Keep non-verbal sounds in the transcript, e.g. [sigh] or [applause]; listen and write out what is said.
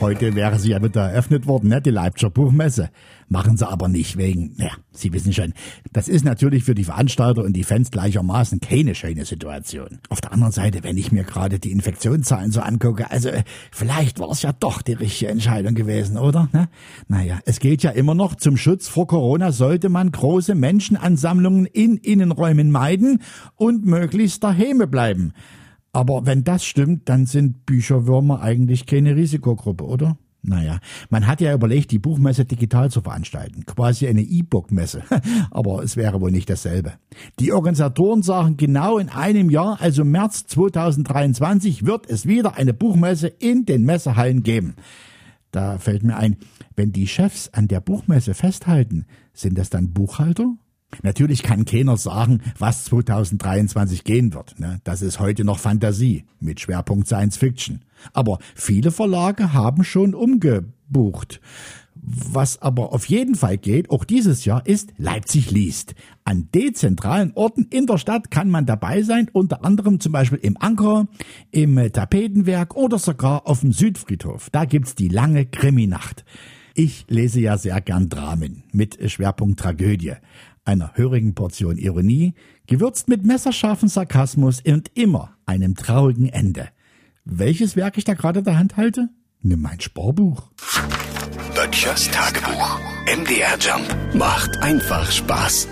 Heute wäre sie ja wieder eröffnet worden, ne, die Leipziger Buchmesse. Machen sie aber nicht wegen, naja, Sie wissen schon, das ist natürlich für die Veranstalter und die Fans gleichermaßen keine schöne Situation. Auf der anderen Seite, wenn ich mir gerade die Infektionszahlen so angucke, also äh, vielleicht war es ja doch die richtige Entscheidung gewesen, oder? Ne? Naja, es geht ja immer noch, zum Schutz vor Corona sollte man große Menschenansammlungen in Innenräumen meiden und möglichst daheim bleiben. Aber wenn das stimmt, dann sind Bücherwürmer eigentlich keine Risikogruppe, oder? Naja, man hat ja überlegt, die Buchmesse digital zu veranstalten. Quasi eine E-Book-Messe. [laughs] Aber es wäre wohl nicht dasselbe. Die Organisatoren sagen, genau in einem Jahr, also März 2023, wird es wieder eine Buchmesse in den Messehallen geben. Da fällt mir ein, wenn die Chefs an der Buchmesse festhalten, sind das dann Buchhalter? Natürlich kann keiner sagen, was 2023 gehen wird. Ne? Das ist heute noch Fantasie mit Schwerpunkt Science Fiction. Aber viele Verlage haben schon umgebucht. Was aber auf jeden Fall geht, auch dieses Jahr, ist Leipzig liest. An dezentralen Orten in der Stadt kann man dabei sein, unter anderem zum Beispiel im Anker, im Tapetenwerk oder sogar auf dem Südfriedhof. Da gibt's die lange Kriminacht. Ich lese ja sehr gern Dramen mit Schwerpunkt Tragödie einer hörigen Portion Ironie, gewürzt mit messerscharfen Sarkasmus und immer einem traurigen Ende. Welches Werk ich da gerade in der Hand halte? Nimm mein Sporbuch. Böttchers Tagebuch. MDR Jump macht einfach Spaß.